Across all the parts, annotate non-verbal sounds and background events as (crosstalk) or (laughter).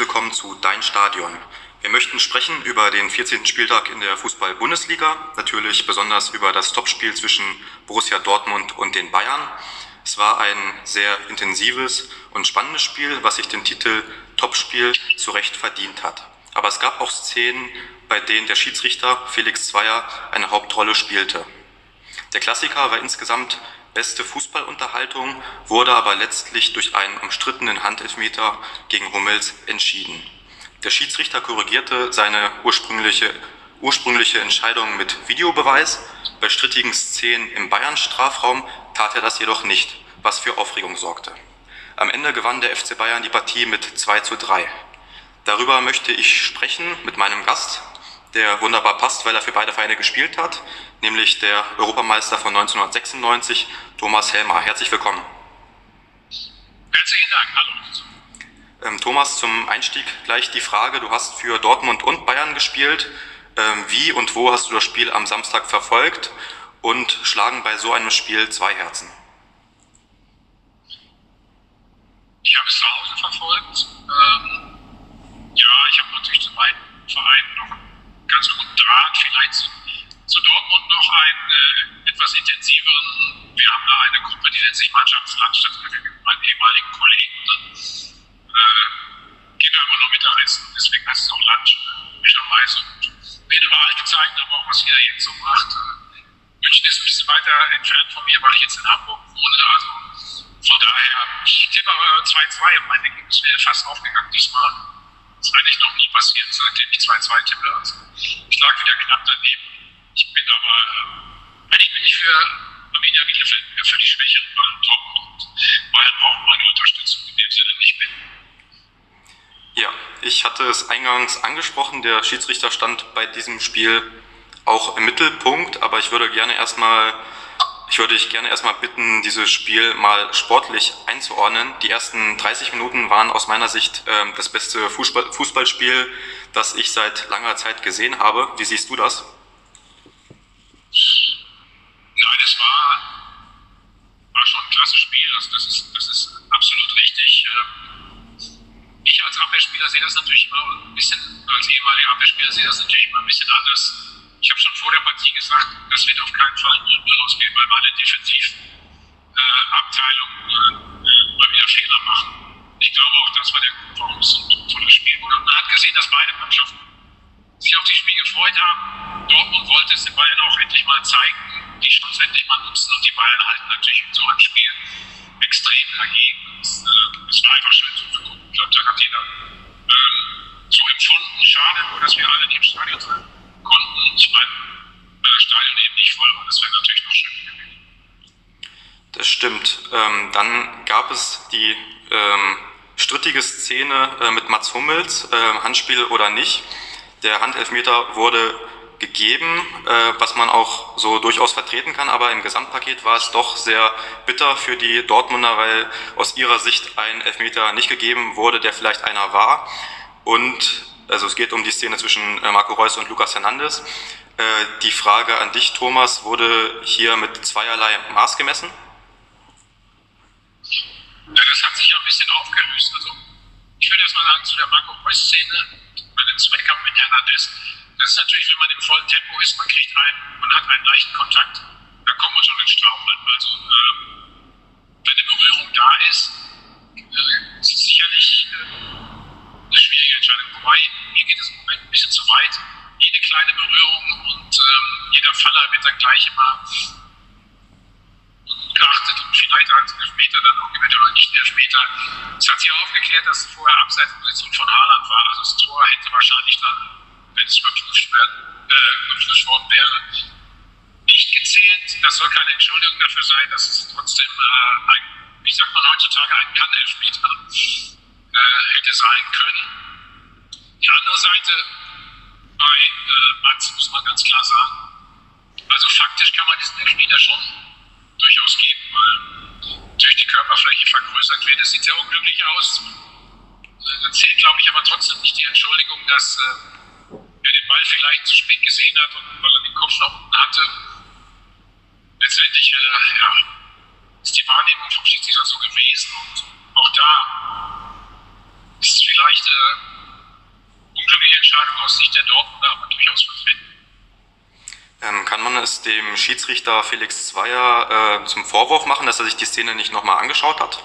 willkommen zu Dein Stadion. Wir möchten sprechen über den 14. Spieltag in der Fußball-Bundesliga, natürlich besonders über das Topspiel zwischen Borussia Dortmund und den Bayern. Es war ein sehr intensives und spannendes Spiel, was sich den Titel Topspiel zu Recht verdient hat. Aber es gab auch Szenen, bei denen der Schiedsrichter Felix Zweier eine Hauptrolle spielte. Der Klassiker war insgesamt beste Fußballunterhaltung, wurde aber letztlich durch einen umstrittenen Handelfmeter gegen Hummels entschieden. Der Schiedsrichter korrigierte seine ursprüngliche, ursprüngliche Entscheidung mit Videobeweis. Bei strittigen Szenen im Bayern-Strafraum tat er das jedoch nicht, was für Aufregung sorgte. Am Ende gewann der FC Bayern die Partie mit 2 zu 3. Darüber möchte ich sprechen mit meinem Gast, der wunderbar passt, weil er für beide Vereine gespielt hat, nämlich der Europameister von 1996, Thomas Helmer. Herzlich willkommen. Herzlichen Dank, hallo. Ähm, Thomas, zum Einstieg gleich die Frage, du hast für Dortmund und Bayern gespielt. Ähm, wie und wo hast du das Spiel am Samstag verfolgt und schlagen bei so einem Spiel zwei Herzen? Ich habe es zu Hause verfolgt. Ähm, ja, ich habe natürlich zu beiden Vereinen noch ganz guten Draht. Vielleicht zu, zu Dortmund noch einen äh, etwas intensiveren. Wir haben da eine Gruppe, die nennt sich Mannschaftslandschaft mit meinen ehemaligen Kollegen. dann äh, gehen wir immer noch Mittagessen. Deswegen heißt es auch Lunch, möglicherweise. Und reden über alte Zeiten, aber auch was jeder jetzt so macht. Äh, München ist ein bisschen weiter entfernt von mir, weil ich jetzt in Hamburg wohne. Also von daher, ich tippe aber 2-2 und mein Ergebnis wäre fast aufgegangen diesmal. Ist eigentlich noch nie passiert, seitdem ich 2-2 tippe. Also ich lag wieder knapp daneben. Ich bin aber, äh, eigentlich bin ich für Arminia Bielefeld für die Schwächeren mal top und Bayern braucht meine Unterstützung in dem Sinne nicht mehr. Ja, ich hatte es eingangs angesprochen, der Schiedsrichter stand bei diesem Spiel auch im Mittelpunkt, aber ich würde gerne erstmal ich würde dich gerne erstmal bitten, dieses Spiel mal sportlich einzuordnen. Die ersten 30 Minuten waren aus meiner Sicht äh, das beste Fußball Fußballspiel, das ich seit langer Zeit gesehen habe. Wie siehst du das? Nein, es war, war schon ein klasse Spiel. Also das, ist, das ist absolut richtig. Ähm, ich als Abwehrspieler sehe das natürlich immer ein bisschen, als ehemaliger Abwehrspieler sehe das natürlich immer ein bisschen anders ich habe schon vor der Partie gesagt, das wird auf keinen Fall 0 ausgehen, weil meine Defensivabteilung äh, mal wieder Fehler machen. Ich glaube auch, das war der Grund, warum es ein tolles Spiel wurde. Man hat gesehen, dass beide Mannschaften sich auf das Spiel gefreut haben. Dortmund wollte es den Bayern auch endlich mal zeigen, die Chance endlich mal nutzen und die Bayern halten natürlich in so einem Spiel extrem dagegen. Es, äh, war einfach schön zuzugucken. Ich glaube, da hat jeder ähm, so empfunden. Schade nur, dass wir alle nicht im Stadion sind. Ich wenn das Stadion eben nicht voll war, das wäre natürlich noch schön gewesen. Das stimmt. Ähm, dann gab es die ähm, strittige Szene äh, mit Mats Hummels, äh, Handspiel oder nicht. Der Handelfmeter wurde gegeben, äh, was man auch so durchaus vertreten kann, aber im Gesamtpaket war es doch sehr bitter für die Dortmunder, weil aus ihrer Sicht ein Elfmeter nicht gegeben wurde, der vielleicht einer war. Und also es geht um die Szene zwischen äh, Marco Reus und Lucas Hernandez. Äh, die Frage an dich, Thomas, wurde hier mit zweierlei Maß gemessen? Ja, das hat sich ja ein bisschen aufgelöst. Also ich würde erst mal sagen, zu der Marco Reus-Szene, bei dem Zweikampf mit Hernandez, das ist natürlich, wenn man im vollen Tempo ist, man kriegt einen, man hat einen leichten Kontakt, dann kommt man schon ins Straucheln. Also äh, wenn eine Berührung da ist, äh, ist es sicherlich äh, eine schwierige Entscheidung. Wobei, mir geht es im Moment ein bisschen zu weit. Jede kleine Berührung und ähm, jeder Faller wird dann gleich immer geachtet und vielleicht als Elfmeter dann auch gewinnt oder nicht Elfmeter. Es hat sich aufgeklärt, dass vorher Abseitsposition von Haaland war. Also das Tor hätte wahrscheinlich dann, wenn es werden, äh, worden wäre, nicht gezählt. Das soll keine Entschuldigung dafür sein, dass es trotzdem äh, ein, wie sagt man heutzutage, ein Kann-Elfmeter äh, hätte sein können. Die andere Seite bei äh, Mats muss man ganz klar sagen, also faktisch kann man diesen Elfmeter schon durchaus geben, weil durch die Körperfläche vergrößert wird. Es sieht sehr unglücklich aus. Äh, da zählt, glaube ich, aber trotzdem nicht die Entschuldigung, dass äh, er den Ball vielleicht zu spät gesehen hat und weil er den Kopf nach unten hatte. Letztendlich äh, ja, ist die Wahrnehmung vom Schiedsrichter so gewesen und auch da vielleicht äh, aus Sicht der Dortmunder aber durchaus vertreten. Ähm, kann man es dem Schiedsrichter Felix Zweier äh, zum Vorwurf machen, dass er sich die Szene nicht nochmal angeschaut hat?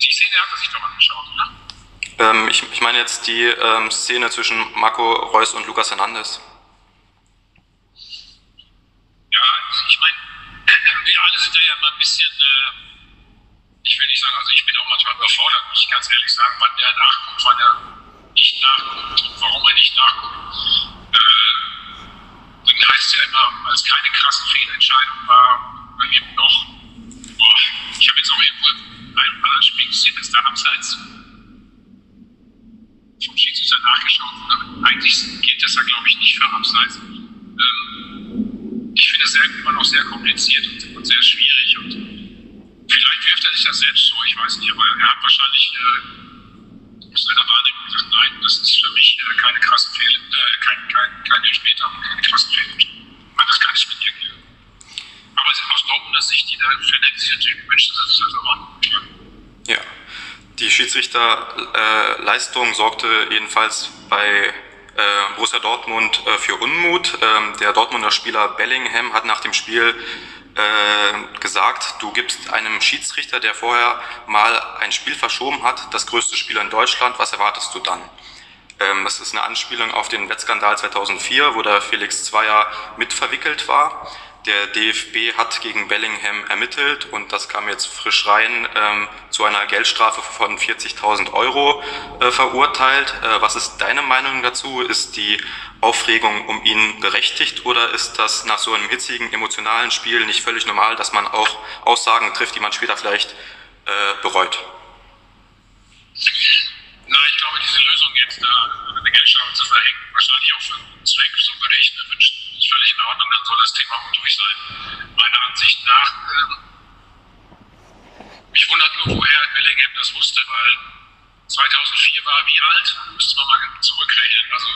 Die Szene hat er sich doch angeschaut, oder? Ähm, ich, ich, meine jetzt die ähm, Szene zwischen Marco Reus und Lukas Hernandez. Ja, ich meine, (clears throat) wir alle sind ja immer ein bisschen, äh, ich will nicht sagen, also ich bin auch manchmal überfordert, muss ich ganz ehrlich sagen, wann der nachguckt, wann er nicht nachguckt und warum er nicht nachguckt dann heißt es ja immer, weil es keine krasse Fehlentscheidung war, dann eben noch, boah, ich habe jetzt auch irgendwo in einem anderen Spiel gesehen, dass da abseits vom Schiedsrichter nachgeschaut wurde. Eigentlich gilt das ja, glaube ich, nicht für abseits. Ähm, ich finde es immer noch sehr kompliziert und, und, sehr schwierig und vielleicht wirft er sich das selbst so, ich weiß nicht, aber er hat wahrscheinlich äh, aus seiner Wahrnehmung gesagt, nein, das ist für mich äh, keine krasse Fehl, äh, kein, kein, kein Elfmeter und keine krassen Fehlentscheidung. Das kann ich mit dir geben. Aber aus Dortmunder Sicht, die dafür hätten sich natürlich gewünscht, dass es also war. Ja. Die Schiedsrichterleistung äh, sorgte jedenfalls bei äh, Borussia Dortmund äh, für Unmut. Ähm, der Dortmunder Spieler Bellingham hat nach dem Spiel gesagt, du gibst einem Schiedsrichter, der vorher mal ein Spiel verschoben hat, das größte Spiel in Deutschland, was erwartest du dann? Ähm, das ist eine Anspielung auf den Wettskandal 2004, wo der Felix Zweier mitverwickelt war. Der DFB hat gegen Bellingham ermittelt und das kam jetzt frisch rein ähm, zu einer Geldstrafe von 40.000 Euro äh, verurteilt. Äh, was ist deine Meinung dazu? Ist die Aufregung um ihn berechtigt oder ist das nach so einem hitzigen, emotionalen Spiel nicht völlig normal, dass man auch Aussagen trifft, die man später vielleicht äh, bereut? Na, ich glaube, diese Lösung jetzt da eine Geldstrafe zu verhängen, wahrscheinlich auch für einen guten Zweck, so würde ich mir wünschen, sein. Meiner Ansicht nach, äh, mich wundert nur, woher Bellingham das wusste, weil 2004 war er wie alt? Müsste man mal zurückrechnen. Also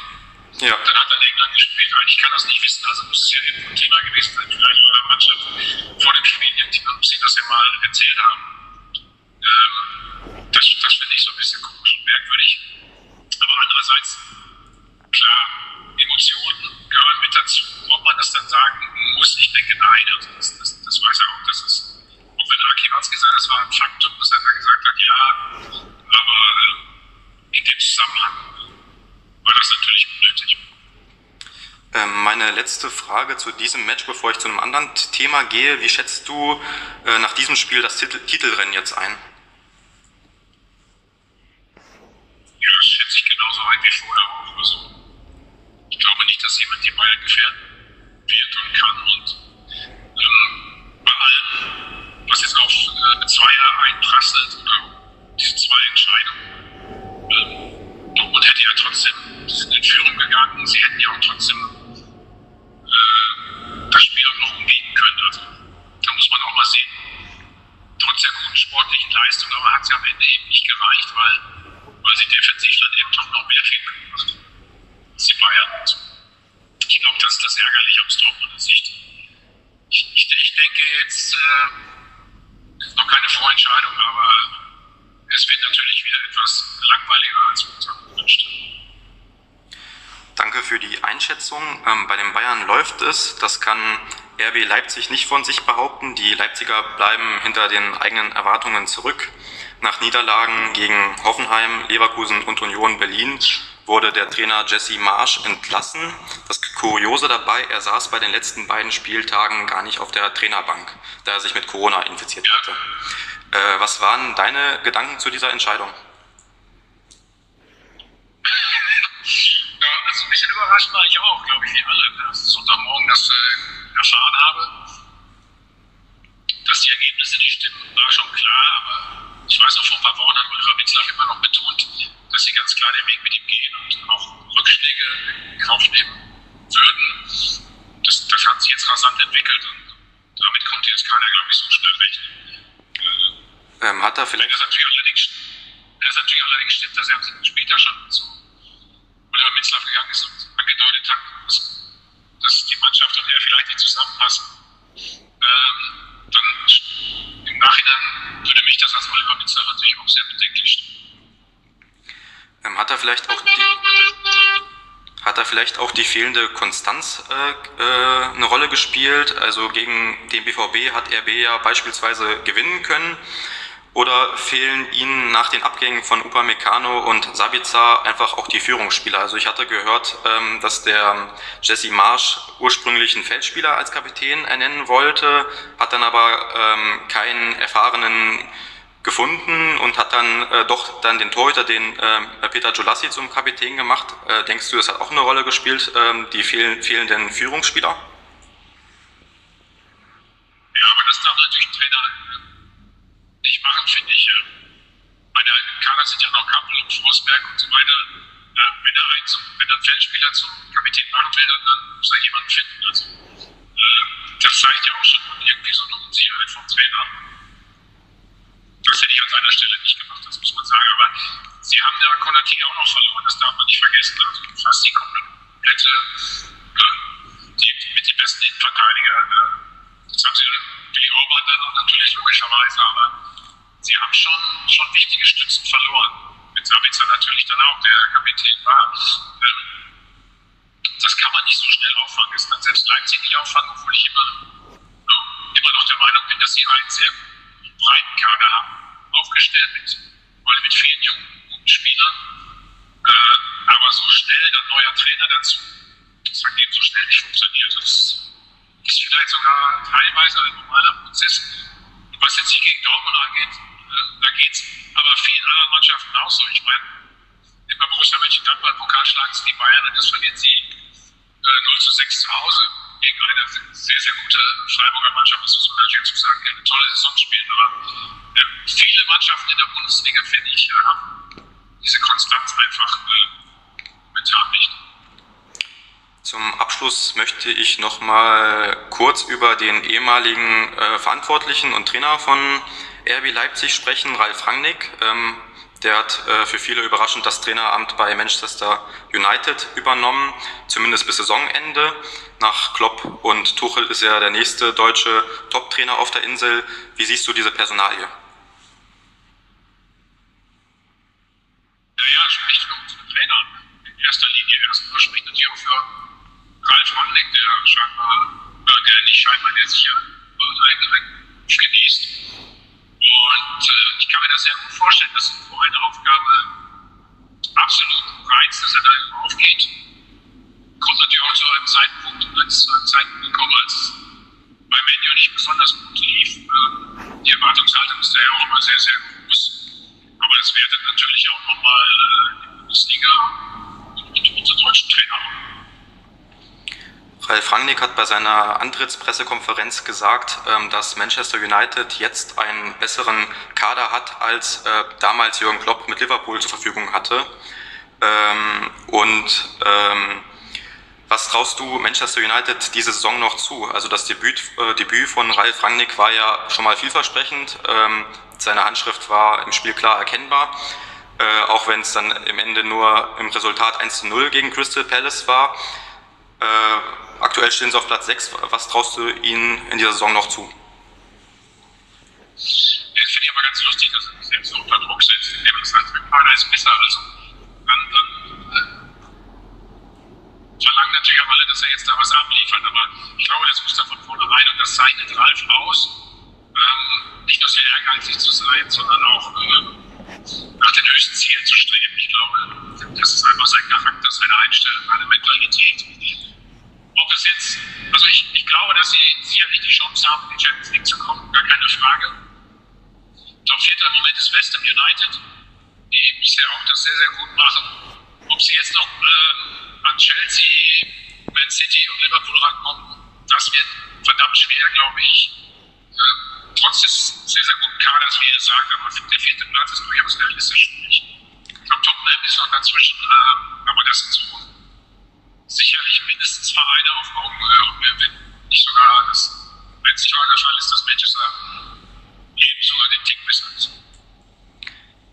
ja. Dann hat er in England gespielt. Eigentlich kann das nicht wissen. Also muss es ja ein Thema gewesen sein, vielleicht eurer Mannschaft vor dem Spiel. Irgendjemand muss ihnen das ja mal erzählt haben. Ähm, das das finde ich so ein bisschen komisch und merkwürdig. Aber andererseits, klar, Emotionen gehören mit dazu. Ob man das dann sagen muss, nein. Also das, das, das weiß er auch, dass es, auch wenn Aki Watzke sagt, das war ein Faktum, dass er da gesagt hat, ja, aber äh, in dem Zusammenhang war das natürlich unnötig. Ähm, meine letzte Frage zu diesem Match, bevor ich zu einem anderen Thema gehe. Wie schätzt du äh, nach diesem Spiel das Titel Titelrennen jetzt ein? Ja, das schätze ich genauso ein wie vorher auch. Also, ich glaube nicht, dass jemand die Bayern gefährden wird und kann. Und ähm, bei allem, was jetzt auf äh, Zweier einprasselt oder diese zwei Entscheidungen, ähm, Dortmund hätte ja trotzdem, sie sind in Führung gegangen, sie hätten ja auch trotzdem äh, das Spiel auch noch umbiegen können. Also da muss man auch mal sehen, trotz der guten sportlichen Leistung, aber hat es ja am Ende eben nicht gereicht, weil, weil sie defensiv dann eben doch noch mehr fehlen gemacht als die Bayern. Und ich glaube, das ist das Ärgerliche aus Dortmunder Sicht. Ich, ich, ich denke jetzt, äh, ist noch keine Vorentscheidung, aber es wird natürlich wieder etwas langweiliger als wir gewünscht Danke für die Einschätzung. Ähm, bei den Bayern läuft es. Das kann RB Leipzig nicht von sich behaupten. Die Leipziger bleiben hinter den eigenen Erwartungen zurück. Nach Niederlagen gegen Hoffenheim, Leverkusen und Union Berlin wurde der Trainer Jesse Marsch entlassen. Das Kuriose dabei, er saß bei den letzten beiden Spieltagen gar nicht auf der Trainerbank, da er sich mit Corona infiziert hatte. Äh, was waren deine Gedanken zu dieser Entscheidung? Ja, also ein bisschen überrascht war ich auch, glaube ich, wie alle, dass ich Sonntagmorgen das äh, erfahren habe. Dass die Ergebnisse nicht stimmen, war schon klar, aber ich weiß auch, vor ein paar Wochen hat Oliver Witzlaff immer noch betont, dass sie ganz klar den Weg mit ihm gehen und auch Rückschläge in Kauf nehmen würden. Das, das hat sich jetzt rasant entwickelt und damit konnte jetzt keiner, glaube ich, so schnell rechnen. Ähm, hat er vielleicht. Das natürlich allerdings, das natürlich allerdings stimmt, dass er Spieltag schon zu Oliver Mitzlaff gegangen ist und angedeutet hat, dass, dass die Mannschaft und er vielleicht nicht zusammenpassen. Ähm, dann im Nachhinein würde mich das als Oliver Mitzlaff natürlich auch sehr bedenklich stimmen. Ähm, hat er vielleicht auch die, hat da vielleicht auch die fehlende Konstanz äh, äh, eine Rolle gespielt? Also gegen den BVB hat RB ja beispielsweise gewinnen können. Oder fehlen Ihnen nach den Abgängen von Upamecano und Sabitzer einfach auch die Führungsspieler? Also ich hatte gehört, ähm, dass der Jesse Marsch ursprünglich einen Feldspieler als Kapitän ernennen wollte, hat dann aber ähm, keinen erfahrenen gefunden und hat dann äh, doch dann den Torhüter, den äh, Peter Jolassi zum Kapitän gemacht. Äh, denkst du, das hat auch eine Rolle gespielt, ähm, die fehl fehlenden Führungsspieler? Ja, aber das darf natürlich ein Trainer nicht machen, finde ich. Bei der Kader sind ja noch Kappel und Forsberg und so weiter. Ja, wenn, er einen, wenn er einen Feldspieler zum Kapitän machen will, dann, dann muss er jemanden finden. Also, äh, das zeigt ja auch schon irgendwie so eine Unsicherheit vom Trainer. Das hätte ich an seiner Stelle nicht gemacht, das muss man sagen. Aber sie haben da Konaté auch noch verloren, das darf man nicht vergessen. Also fast die komplette, äh, die, mit den besten Innenverteidiger. Äh, jetzt haben sie Billy Orban dann natürlich logischerweise, aber sie haben schon, schon wichtige Stützen verloren. Mit Sabitzer natürlich dann auch, der Kapitän war. Ähm, das kann man nicht so schnell auffangen. Das kann selbst Leipzig nicht auffangen, obwohl ich immer, immer noch der Meinung bin, dass sie einen sehr breiten Kader haben, aufgestellt mit, mit vielen jungen, guten Spielern. Äh, aber so schnell dann neuer Trainer dazu, das hat eben so schnell nicht funktioniert. Das ist vielleicht sogar teilweise ein normaler Prozess. Was jetzt nicht gegen Dortmund angeht, äh, da geht es aber vielen anderen Mannschaften auch so. Ich meine, bei Borussia Mönchengladbach Pokal schlagen sie die Bayern und das verlieren sie äh, 0 zu 6 zu Hause gegen eine sehr, sehr gute Freiburger Mannschaft, das muss man natürlich dazu sagen, eine tolle Saison spielt. Aber äh, viele Mannschaften in der Bundesliga, finde ich, äh, haben diese Konstanz einfach äh, momentan nicht. Zum Abschluss möchte ich noch mal kurz über den ehemaligen äh, Verantwortlichen und Trainer von RB Leipzig sprechen, Ralf Rangnick. Ähm, der hat äh, für viele überraschend das Traineramt bei Manchester United übernommen, zumindest bis Saisonende. Nach Klopp und Tuchel ist er der nächste deutsche Top-Trainer auf der Insel. Wie siehst du diese Personalie? Naja, spricht für unsere Trainer in erster Linie. Erstmal spricht natürlich auch für Ralf Rangnick, der scheinbar, äh, der nicht scheinbar, der sich hier einen genießt vorstellen, dass so eine Aufgabe absolut reizt, dass er da aufgeht. Kommt natürlich auch zu einem Zeitpunkt, als zu einem Zeitpunkt gekommen, als es bei Menu nicht besonders gut lief. Äh, die Erwartungshaltung ist da ja auch immer sehr, sehr groß. Aber es wertet natürlich auch nochmal äh, die Bundesliga und unsere deutschen Trainer auf. Ralf Rangnick hat bei seiner Antrittspressekonferenz gesagt, ähm, dass Manchester United jetzt einen besseren Kader hat, als äh, damals Jürgen Klopp mit Liverpool zur Verfügung hatte. Ähm, und ähm, was traust du Manchester United diese Saison noch zu? Also das Debüt, äh, Debüt von Ralf Rangnick war ja schon mal vielversprechend. seine Handschrift war im Spiel klar erkennbar, äh, auch wenn es dann im Ende nur im Resultat 1 zu 0 gegen Crystal Palace war. Aktuell stehen sie auf Platz 6. Was traust du ihnen in dieser Saison noch zu? Das finde ich aber ganz lustig, dass sich selbst so unter Druck setzt, indem er sagt, mein Partner ist besser. Also dann, dann äh, verlangen natürlich auch alle, dass er jetzt da was abliefert. Aber ich glaube, das muss da von vornherein und das zeichnet Ralf aus, ähm, nicht nur sehr ehrgeizig zu sein, sondern auch äh, nach den höchsten Zielen zu streben. Ich glaube, das ist einfach sein Charakter, seine Einstellung, seine Mentalität es jetzt, also ich, ich glaube, dass sie sicherlich die Chance haben, in die Champions League zu kommen, gar keine Frage. Top vierter im Moment ist West Ham United, die bisher auch das sehr, sehr gut machen. Ob sie jetzt noch ähm, an Chelsea, Man City und Liverpool rankommen, das wird verdammt schwer, glaube ich. Äh, trotz des sehr, sehr guten Kaders, wie ihr sagt, aber der vierte Platz ist durchaus realistisch. Ich glaube, Tottenham ist noch dazwischen, äh, aber das sind so sicherlich mindestens Vereine auf Augenhöhe und wenn nicht sogar das, wenn es nicht sogar der Fall ist, dass Manchester eben sogar den Tick besser ist.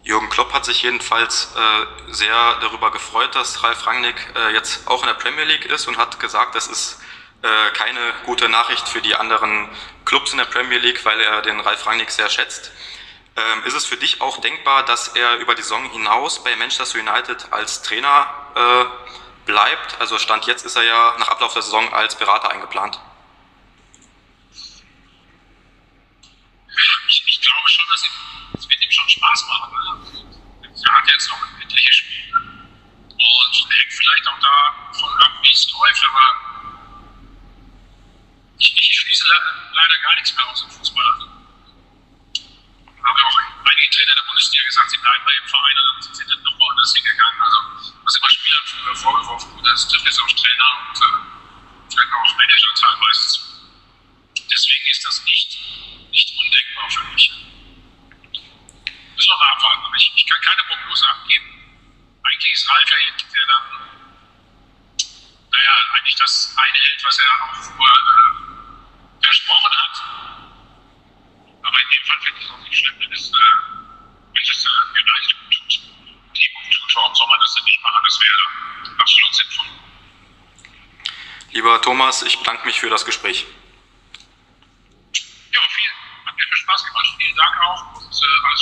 Jürgen Klopp hat sich jedenfalls äh, sehr darüber gefreut, dass Ralf Rangnick äh, jetzt auch in der Premier League ist und hat gesagt, das ist äh, keine gute Nachricht für die anderen Clubs in der Premier League, weil er den Ralf Rangnick sehr schätzt. Ähm, ist es für dich auch denkbar, dass er über die Saison hinaus bei Manchester United als Trainer äh, bleibt? Also Stand jetzt ist er ja nach Ablauf der Saison als Berater eingeplant. Ich, ich glaube schon, dass es wird ihm schon Spaß machen. Ne? Er hat jetzt noch etliche Spiele und hängt vielleicht auch davon ab, wie es läuft, aber ich, ich schließe leider gar nichts mehr aus dem Fußball. Also, haben ja auch einige Trainer der Bundesliga gesagt, sie bleiben bei ihrem Verein und dann sind dann noch woanders hingegangen. Also, was immer Spielern vorgeworfen wurde, das trifft jetzt auch Trainer und äh, vielleicht auch Manager teilweise zu. Deswegen ist das nicht, nicht undenkbar für mich. Müssen wir mal abwarten. Aber ich, ich kann keine Prognose abgeben. Eigentlich ist Ralf ja jemand, der dann, naja, eigentlich das einhält, was er auch vorher äh, versprochen hat. Aber in dem Fall finde ich es auch nicht schlimm, wenn es äh, Manchester United gut tut. Team gut tut. Warum soll man das denn nicht machen? Das wäre absolut sinnvoll. Lieber Thomas, ich bedanke mich für das Gespräch. Ja, viel, hat mir viel Spaß gemacht. Vielen Dank auch und äh, alles